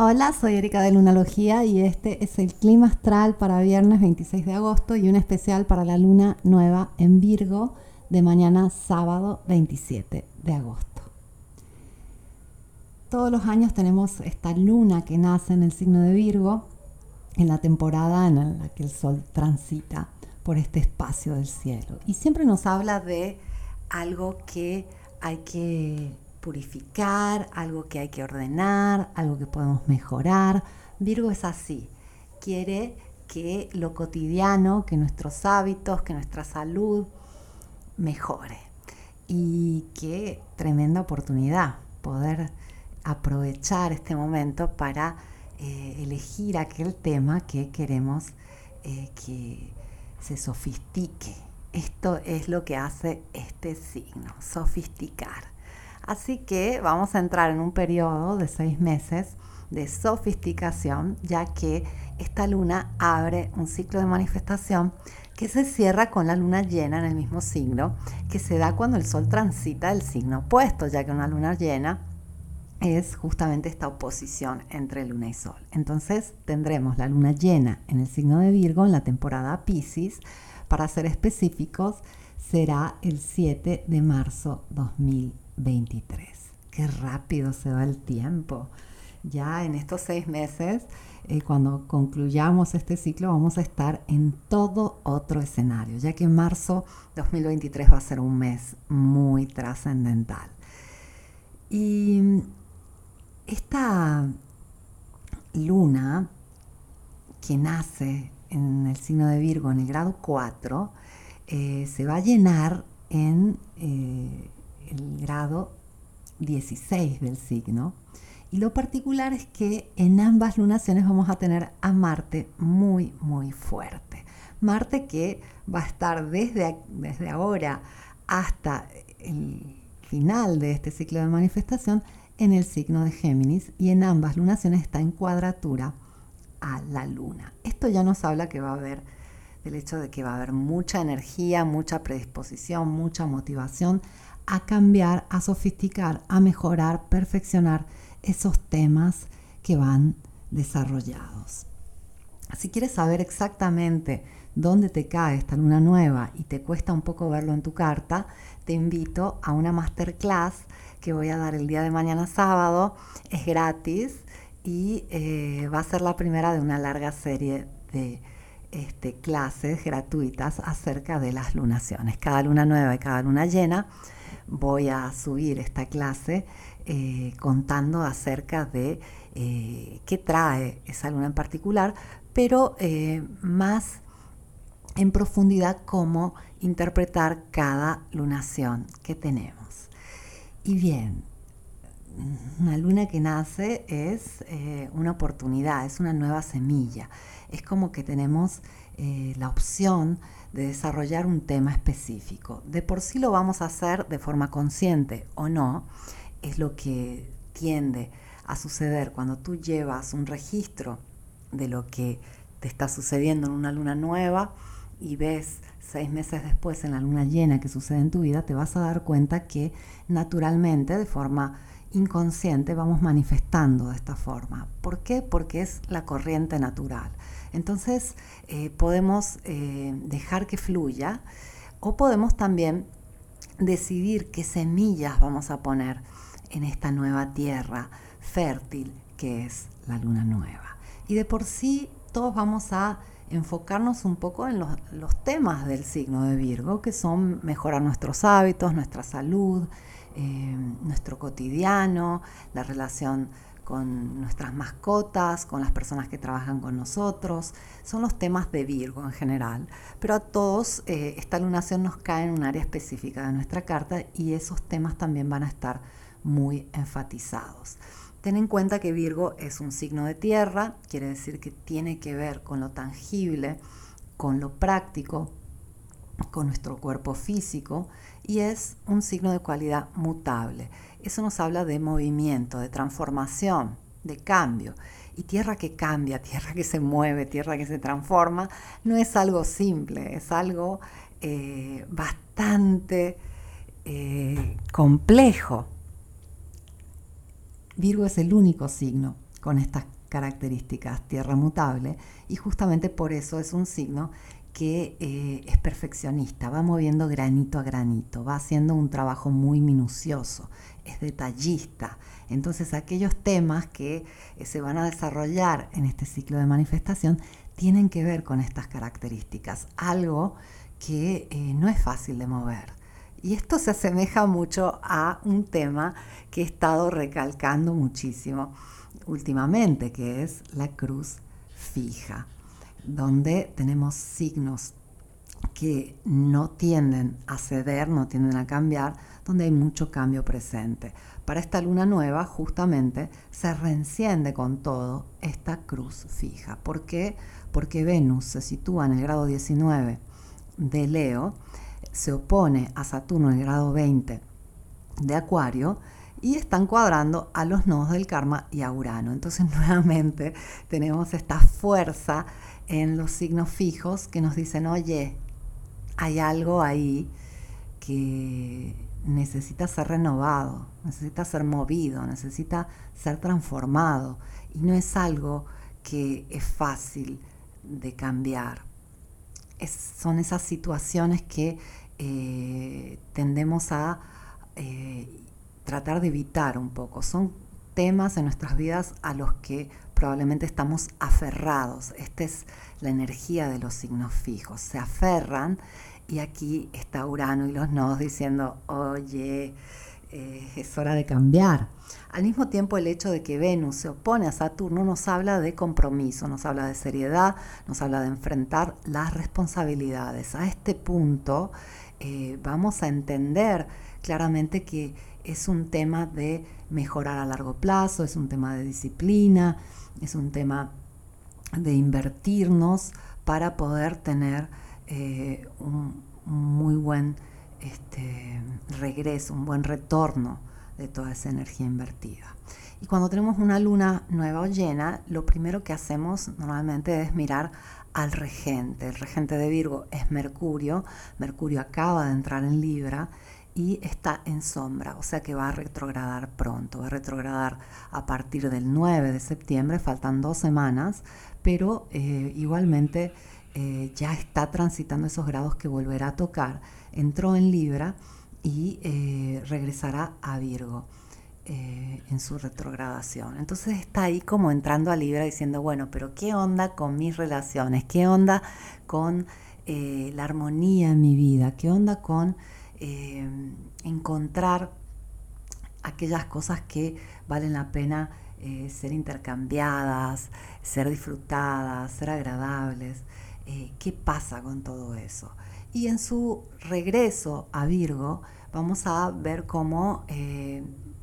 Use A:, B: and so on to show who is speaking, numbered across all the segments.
A: Hola, soy Erika de Lunalogía y este es el clima astral para viernes 26 de agosto y un especial para la luna nueva en Virgo de mañana sábado 27 de agosto. Todos los años tenemos esta luna que nace en el signo de Virgo en la temporada en la que el sol transita por este espacio del cielo y siempre nos habla de algo que hay que purificar, algo que hay que ordenar, algo que podemos mejorar. Virgo es así, quiere que lo cotidiano, que nuestros hábitos, que nuestra salud mejore. Y qué tremenda oportunidad poder aprovechar este momento para eh, elegir aquel tema que queremos eh, que se sofistique. Esto es lo que hace este signo, sofisticar. Así que vamos a entrar en un periodo de seis meses de sofisticación, ya que esta luna abre un ciclo de manifestación que se cierra con la luna llena en el mismo signo, que se da cuando el sol transita el signo opuesto, ya que una luna llena es justamente esta oposición entre luna y sol. Entonces tendremos la luna llena en el signo de Virgo en la temporada Pisces, para ser específicos, será el 7 de marzo 2020. 23. Qué rápido se va el tiempo. Ya en estos seis meses, eh, cuando concluyamos este ciclo, vamos a estar en todo otro escenario, ya que en marzo 2023 va a ser un mes muy trascendental. Y esta luna que nace en el signo de Virgo en el grado 4, eh, se va a llenar en eh, el grado 16 del signo. Y lo particular es que en ambas lunaciones vamos a tener a Marte muy, muy fuerte. Marte que va a estar desde, desde ahora hasta el final de este ciclo de manifestación en el signo de Géminis y en ambas lunaciones está en cuadratura a la luna. Esto ya nos habla que va a haber del hecho de que va a haber mucha energía, mucha predisposición, mucha motivación a cambiar, a sofisticar, a mejorar, perfeccionar esos temas que van desarrollados. Si quieres saber exactamente dónde te cae esta luna nueva y te cuesta un poco verlo en tu carta, te invito a una masterclass que voy a dar el día de mañana sábado. Es gratis y eh, va a ser la primera de una larga serie de este, clases gratuitas acerca de las lunaciones. Cada luna nueva y cada luna llena voy a subir esta clase eh, contando acerca de eh, qué trae esa luna en particular, pero eh, más en profundidad cómo interpretar cada lunación que tenemos. Y bien, una luna que nace es una oportunidad, es una nueva semilla. Es como que tenemos la opción de desarrollar un tema específico. De por sí lo vamos a hacer de forma consciente o no, es lo que tiende a suceder cuando tú llevas un registro de lo que te está sucediendo en una luna nueva y ves seis meses después en la luna llena que sucede en tu vida, te vas a dar cuenta que naturalmente, de forma inconsciente, vamos manifestando de esta forma. ¿Por qué? Porque es la corriente natural. Entonces eh, podemos eh, dejar que fluya o podemos también decidir qué semillas vamos a poner en esta nueva tierra fértil que es la luna nueva. Y de por sí todos vamos a enfocarnos un poco en los, temas del signo de Virgo, que son mejorar nuestros hábitos, nuestra salud, eh, nuestro cotidiano, la relación con nuestras mascotas, con las personas que trabajan con nosotros. Son los temas de Virgo en general. Pero a todos eh, esta lunación nos cae en un área específica de nuestra carta y esos temas también van a estar muy enfatizados. Ten en cuenta que Virgo es un signo de tierra, quiere decir que tiene que ver con lo tangible, con lo práctico, con nuestro cuerpo físico y es un signo de cualidad mutable. Eso nos habla de movimiento, de transformación, de cambio. Y tierra que cambia, tierra que se mueve, tierra que se transforma, no es algo simple, es algo eh, bastante eh, complejo. Virgo es el único signo con estas características tierra mutable y justamente por eso es un signo que eh, es perfeccionista, va moviendo granito a granito, va haciendo un trabajo muy minucioso, es detallista. Entonces aquellos temas que eh, se van a desarrollar en este ciclo de manifestación tienen que ver con estas características, algo que eh, no es fácil de mover. Y esto se asemeja mucho a un tema que he estado recalcando muchísimo últimamente, que es la cruz fija, donde tenemos signos que no tienden a ceder, no tienden a cambiar, donde hay mucho cambio presente. Para esta luna nueva, justamente, se reenciende con todo esta cruz fija. ¿Por qué? Porque Venus se sitúa en el grado 19 de Leo, se opone a Saturno en el grado 20 de Acuario y están cuadrando a los nodos del karma y a Urano. Entonces nuevamente tenemos esta fuerza en los signos fijos que nos dicen, oye, hay algo ahí que necesita ser renovado, necesita ser movido, necesita ser transformado y no es algo que es fácil de cambiar. son esas situaciones que eh, tendemos a eh, tratar de evitar un poco. Son temas en nuestras vidas a los que probablemente estamos aferrados. Esta es la energía de los signos fijos. Se aferran y aquí está Urano y los nodos diciendo, oye, eh, es hora de cambiar. Al mismo tiempo, el hecho de que Venus se opone a Saturno nos habla de compromiso, nos habla de seriedad, nos habla de enfrentar las responsabilidades. A este punto eh, vamos a entender claramente que es un tema de mejorar a largo plazo, es un tema de disciplina, es un tema de invertirnos para poder tener eh, un, muy buen este, regreso, un buen retorno de toda esa energía invertida. Y cuando tenemos una luna nueva o llena, lo primero que hacemos normalmente es mirar al regente. El regente de Virgo es Mercurio. Mercurio acaba de entrar en Libra y está en sombra, o sea que va a retrogradar pronto, va a retrogradar a partir del 9 de septiembre, faltan dos semanas, pero eh, igualmente eh, ya está transitando esos grados que volverá a tocar. Entró en Libra y eh, regresará a Virgo. en su retrogradación. Entonces está ahí como entrando a Libra diciendo, bueno, pero ¿qué onda con mis relaciones? ¿Qué onda con la armonía en mi vida? ¿Qué onda con eh, encontrar aquellas cosas que valen la pena eh, ser intercambiadas, ser disfrutadas, ser agradables. Eh, ¿Qué pasa con todo eso? Y en su regreso a Virgo vamos a ver cómo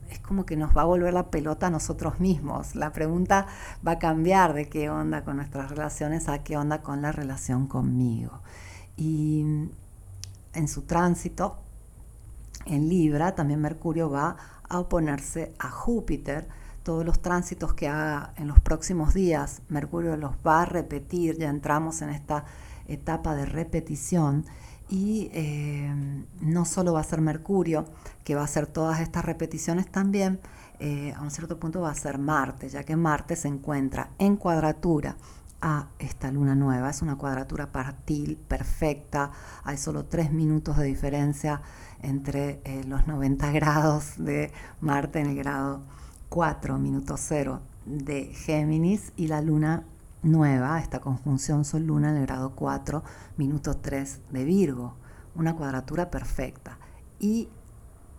A: es como que nos va a volver la pelota a nosotros mismos. La pregunta va a cambiar de qué onda con nuestras relaciones a qué onda con la relación conmigo. Y en su tránsito en Libra, también Mercurio va a oponerse a Júpiter. Todos los tránsitos que haga en los próximos días, Mercurio los va a repetir, ya entramos en esta etapa de repetición. Y eh, no solo va a ser Mercurio, que va a hacer todas estas repeticiones también, eh, a un cierto punto va a ser Marte, ya que Marte se encuentra en cuadratura a esta luna nueva. Es una cuadratura partil perfecta, hay solo tres minutos de diferencia entre eh, los 90 grados de Marte en el grado 4, minuto 0 de Géminis y la luna nueva, esta conjunción Sol-Luna en el grado 4, minuto 3 de Virgo. Una cuadratura perfecta. Y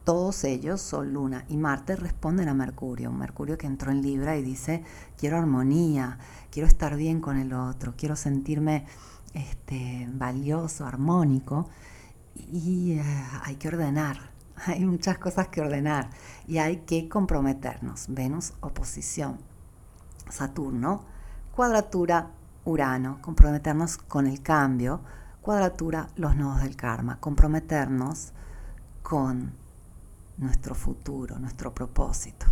A: todos ellos, Sol, Luna y Marte, responden a Mercurio. Mercurio que entró en Libra y dice, quiero armonía, quiero estar bien con el otro, quiero sentirme este, valioso, armónico y eh, hay que ordenar, hay muchas cosas que ordenar y hay que comprometernos. Venus, oposición. Saturno, cuadratura, Urano, comprometernos con el cambio, cuadratura, los nodos del karma, comprometernos con nuestro futuro, nuestro propósito.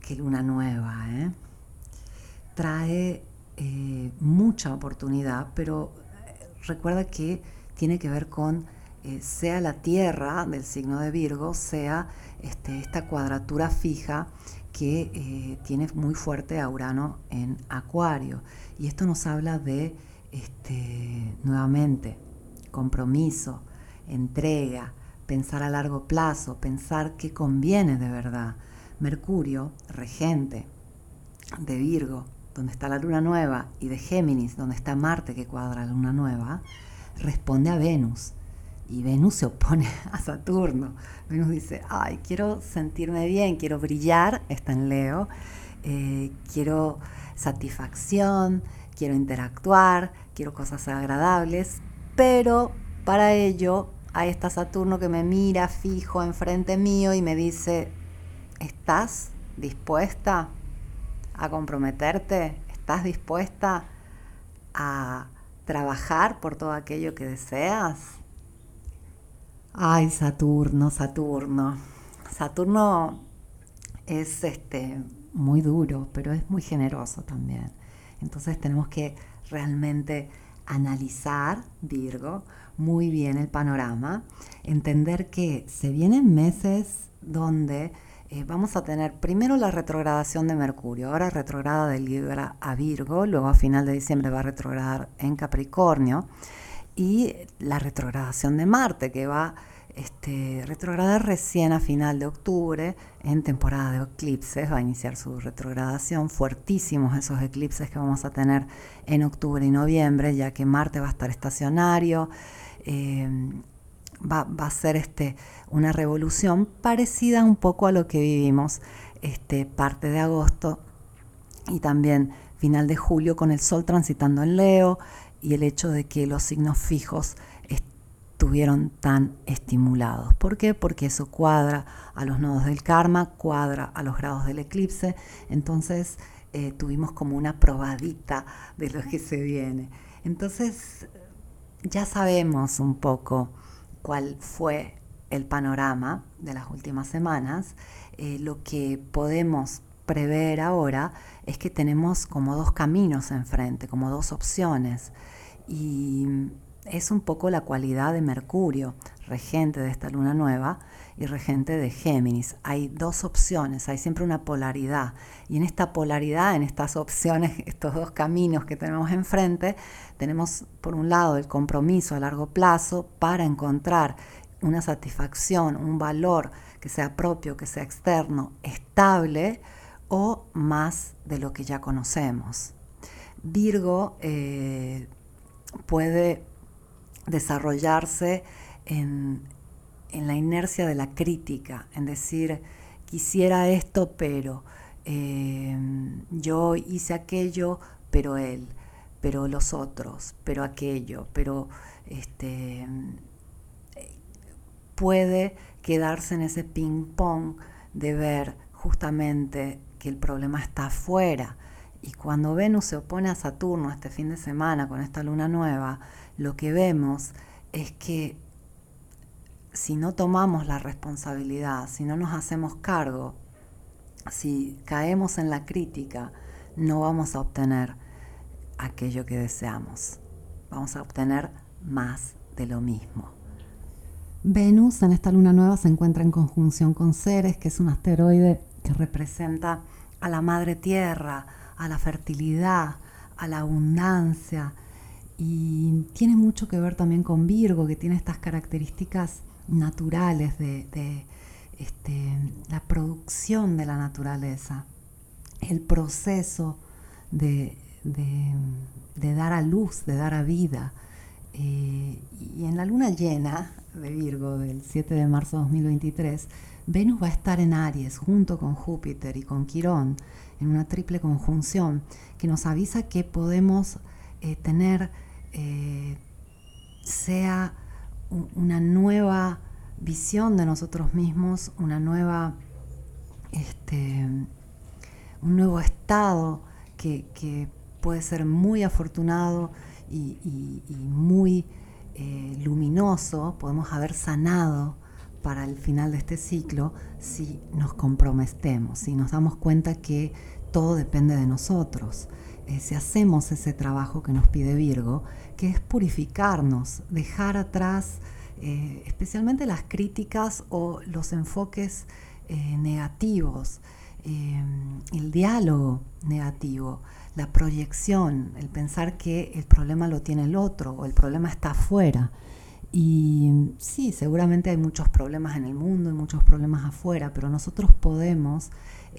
A: Qué luna nueva, ¿eh? Trae eh, mucha oportunidad, pero recuerda que tiene que ver con eh, sea la Tierra del signo de Virgo, sea este, esta cuadratura fija que eh, tiene muy fuerte a Urano en Acuario. Y esto nos habla de, este, nuevamente, compromiso, entrega, pensar a largo plazo, pensar qué conviene de verdad. Mercurio, regente de Virgo, donde está la luna nueva, y de Géminis, donde está Marte que cuadra la luna nueva, responde a Venus. Y Venus se opone a Saturno. Venus dice, ay, quiero sentirme bien, quiero brillar, está en Leo, eh, quiero satisfacción, quiero interactuar, quiero cosas agradables, pero para ello hay esta Saturno que me mira fijo enfrente mío y me dice, ¿estás dispuesta a comprometerte? ¿Estás dispuesta a trabajar por todo aquello que deseas? Ay, Saturno, Saturno. Saturno es este muy duro, pero es muy generoso también. Entonces tenemos que realmente analizar, Virgo, muy bien el panorama, entender que se vienen meses donde eh, vamos a tener primero la retrogradación de Mercurio, ahora retrograda de Libra a Virgo, luego a final de diciembre va a retrogradar en Capricornio, y la retrogradación de Marte, que va este, retrogradar recién a final de octubre, en temporada de eclipses, va a iniciar su retrogradación, fuertísimos esos eclipses que vamos a tener en octubre y noviembre, ya que Marte va a estar estacionario, eh, va, a ser este, una revolución parecida un poco a lo que vivimos este, parte de agosto y también final de julio con el Sol transitando en Leo y el hecho de que los signos fijos estuvieron tan estimulados. ¿Por qué? Porque eso cuadra a los nodos del karma, cuadra a los grados del eclipse, entonces eh, tuvimos como una probadita de lo que se viene. Entonces ya sabemos un poco cuál fue el panorama de las últimas semanas. Eh, lo que podemos prever ahora es que tenemos como dos caminos enfrente, como dos opciones. Y es un poco la cualidad de Mercurio, regente de esta luna nueva, y regente de Géminis. Hay dos opciones, hay siempre una polaridad. Y en esta polaridad, en estas opciones, estos dos caminos que tenemos enfrente, tenemos por un lado el compromiso a largo plazo para encontrar una satisfacción, un valor que sea propio, que sea externo, estable o más de lo que ya conocemos. Virgo eh, puede desarrollarse en, la inercia de la crítica, en decir, quisiera esto, pero eh, yo hice aquello, pero él, pero los otros, pero aquello, pero este, puede quedarse en ese ping-pong de ver justamente que el problema está afuera. Y cuando Venus se opone a Saturno este fin de semana con esta luna nueva, lo que vemos es que si no tomamos la responsabilidad, si no nos hacemos cargo, si caemos en la crítica, no vamos a obtener aquello que deseamos. Vamos a obtener más de lo mismo. Venus en esta luna nueva se encuentra en conjunción con Ceres, que es un asteroide que representa a la madre tierra, a la fertilidad, a la abundancia. Y tiene mucho que ver también con Virgo, que tiene estas características naturales de, este, la producción de la naturaleza, el proceso de, dar a luz, de dar a vida. Eh, y en la luna llena de Virgo del 7 de marzo de 2023, Venus va a estar en Aries junto con Júpiter y con Quirón en una triple conjunción que nos avisa que podemos eh, tener, eh, sea una nueva visión de nosotros mismos, una nueva, este, un nuevo estado que, puede ser muy afortunado y, muy eh, luminoso, podemos haber sanado para el final de este ciclo si nos comprometemos, si nos damos cuenta que todo depende de nosotros. Eh, si hacemos ese trabajo que nos pide Virgo, que es purificarnos, dejar atrás eh, especialmente las críticas o los enfoques eh, negativos, el diálogo negativo, la proyección, el pensar que el problema lo tiene el otro o el problema está afuera. Y sí, seguramente hay muchos problemas en el mundo y muchos problemas afuera, pero nosotros podemos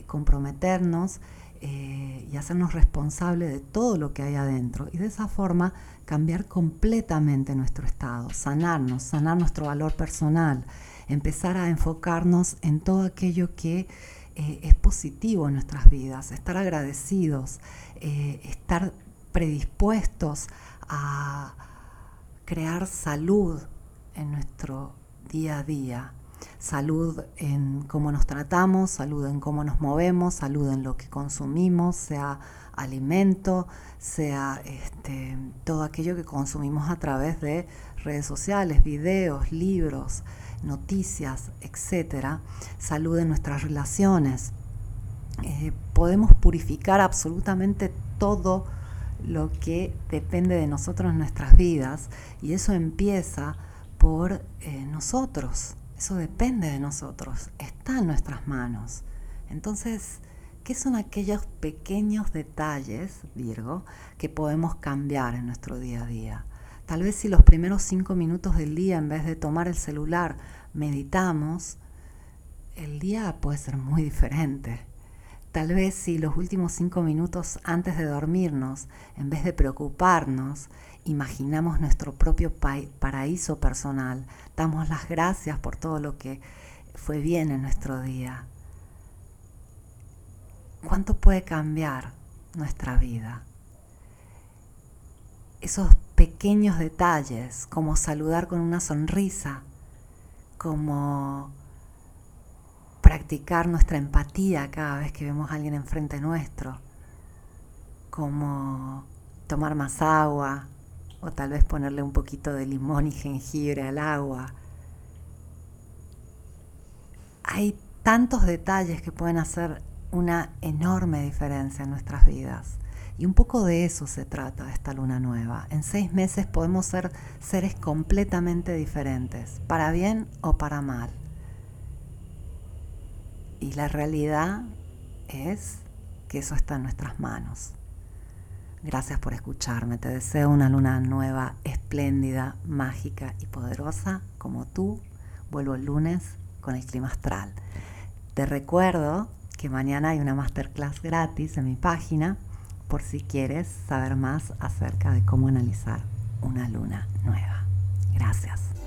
A: comprometernos eh, y hacernos responsables de todo lo que hay adentro y de esa forma cambiar completamente nuestro estado, sanarnos, sanar nuestro valor personal, empezar a enfocarnos en todo aquello que eh, es positivo en nuestras vidas, estar agradecidos, estar predispuestos a crear salud en nuestro día a día. Salud en cómo nos tratamos, salud en cómo nos movemos, salud en lo que consumimos, sea alimento, sea este, todo aquello que consumimos a través de redes sociales, videos, libros, noticias, etc. Salud en nuestras relaciones. Eh, podemos purificar absolutamente todo lo que depende de nosotros en nuestras vidas y eso empieza por eh, nosotros, eso depende de nosotros, está en nuestras manos. Entonces, ¿qué son aquellos pequeños detalles, Virgo, que podemos cambiar en nuestro día a día? Tal vez si los primeros cinco minutos del día, en vez de tomar el celular, meditamos, el día puede ser muy diferente. Tal vez si los últimos cinco minutos antes de dormirnos, en vez de preocuparnos, imaginamos nuestro propio paraíso personal, damos las gracias por todo lo que fue bien en nuestro día. ¿Cuánto puede cambiar nuestra vida? Esos pequeños detalles, como saludar con una sonrisa, como practicar nuestra empatía cada vez que vemos a alguien enfrente nuestro, como tomar más agua o tal vez ponerle un poquito de limón y jengibre al agua. Hay tantos detalles que pueden hacer una enorme diferencia en nuestras vidas. Y un poco de eso se trata esta luna nueva. En seis meses podemos ser seres completamente diferentes, para bien o para mal. Y la realidad es que eso está en nuestras manos. Gracias por escucharme. Te deseo una luna nueva, espléndida, mágica y poderosa como tú. Vuelvo el lunes con el clima astral. Te recuerdo que mañana hay una masterclass gratis en mi página por si quieres saber más acerca de cómo analizar una luna nueva. Gracias.